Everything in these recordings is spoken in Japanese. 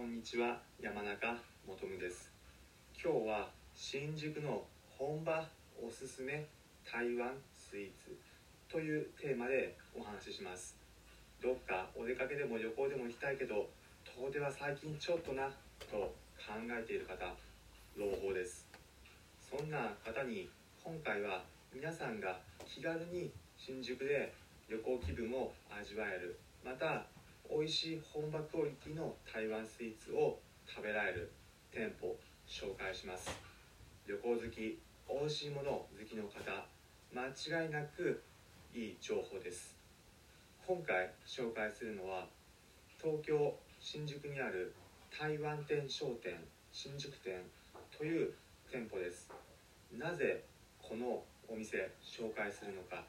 こんにちは山中元夢です。今日は新宿の本場おすすめ台湾スイーツというテーマでお話しします。どっかお出かけでも旅行でも行きたいけど遠出は最近ちょっとなと考えている方朗報です。そんな方に今回は皆さんが気軽に新宿で旅行気分を味わえるまた美味しい本場クオリティの台湾スイーツを食べられる店舗紹介します。旅行好き美味しいもの好きの方間違いなくいい情報です。今回紹介するのは東京新宿にある台湾店商店新宿店という店舗です。なぜこのお店紹介するのか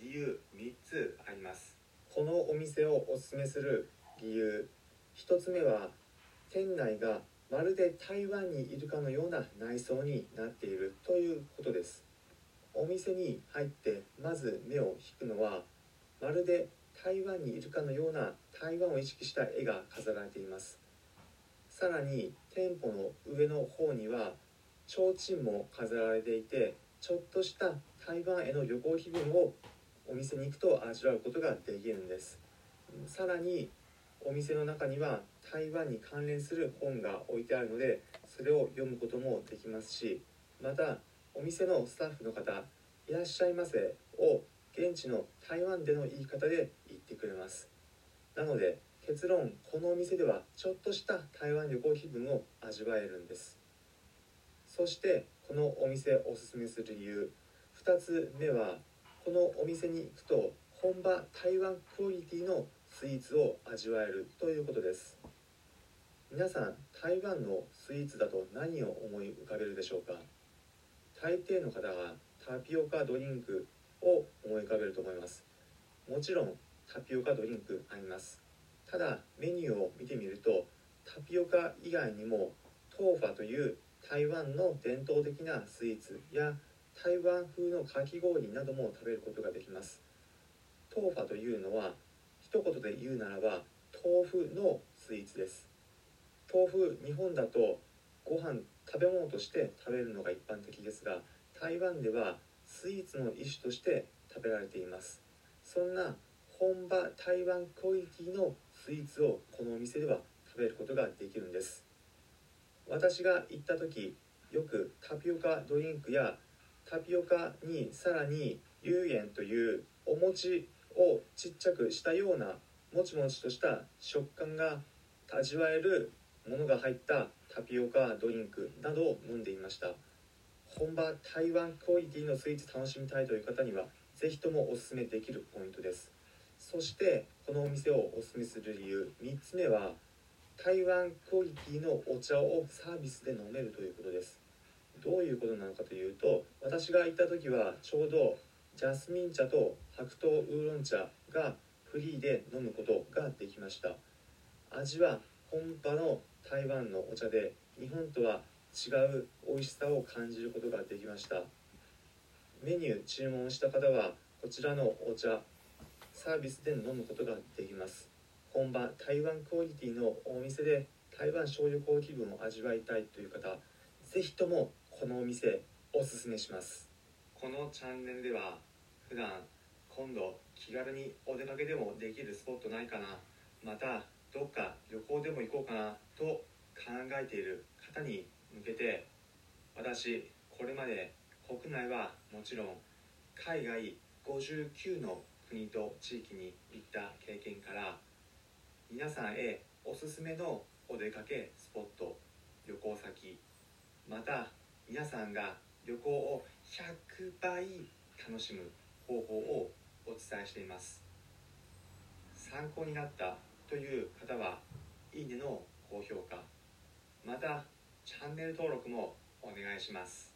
理由3つあります。このお店をおすすめする理由。1つ目は店内がまるで台湾にいるかのような内装になっているということです。お店に入ってまず目を引くのはまるで台湾にいるかのような台湾を意識した絵が飾られています。さらに店舗の上の方には提灯も飾られていてちょっとした台湾への旅行気分をお店に行くと味わうことができるんです。さらにお店の中には台湾に関連する本が置いてあるのでそれを読むこともできますしまたお店のスタッフの方「いらっしゃいませ」を現地の台湾での言い方で言ってくれます。なので結論このお店ではちょっとした台湾旅行気分を味わえるんです。そしてこのお店おすすめする理由2つ目はこのお店に行くと本場台湾クオリティのスイーツを味わえるということです。皆さん台湾のスイーツだと何を思い浮かべるでしょうか？大抵の方がタピオカドリンクを思い浮かべると思います。もちろんタピオカドリンクあります。ただメニューを見てみるとタピオカ以外にもトーファという台湾の伝統的なスイーツや台湾風のかき氷なども食べることができます。トーファというのは一言で言うならば豆腐のスイーツです。豆腐日本だとご飯食べ物として食べるのが一般的ですが台湾ではスイーツの一種として食べられています。そんな本場台湾クオリティのスイーツをこのお店では食べることができるんです。私が行った時よくタピオカドリンクやタピオカにさらに有塩というお餅をちっちゃくしたようなもちもちとした食感が味わえるものが入ったタピオカドリンクなどを飲んでいました。本場台湾クオリティのスイーツ楽しみたいという方には是非ともおすすめできるポイントです。そしてこのお店をおすすめする理由3つ目は台湾クオリティのお茶をサービスで飲めるということです。どういうことなのかというと私が行った時はちょうどジャスミン茶と白桃ウーロン茶がフリーで飲むことができました。味は本場の台湾のお茶で日本とは違う美味しさを感じることができました。メニュー注文した方はこちらのお茶サービスで飲むことができます。本場台湾クオリティのお店で台湾小旅行気分を味わいたいという方是非ともこのお店おすすめします。このチャンネルでは普段今度気軽にお出かけでもできるスポットないかな。またどっか旅行でも行こうかなと考えている方に向けて私これまで国内はもちろん海外59の国と地域に行った経験から皆さんへおすすめのお出かけスポット旅行先また皆さんが旅行を100倍楽しむ方法をお伝えしています。参考になったという方はいいねの高評価またチャンネル登録もお願いします。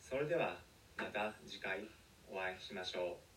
それではまた次回お会いしましょう。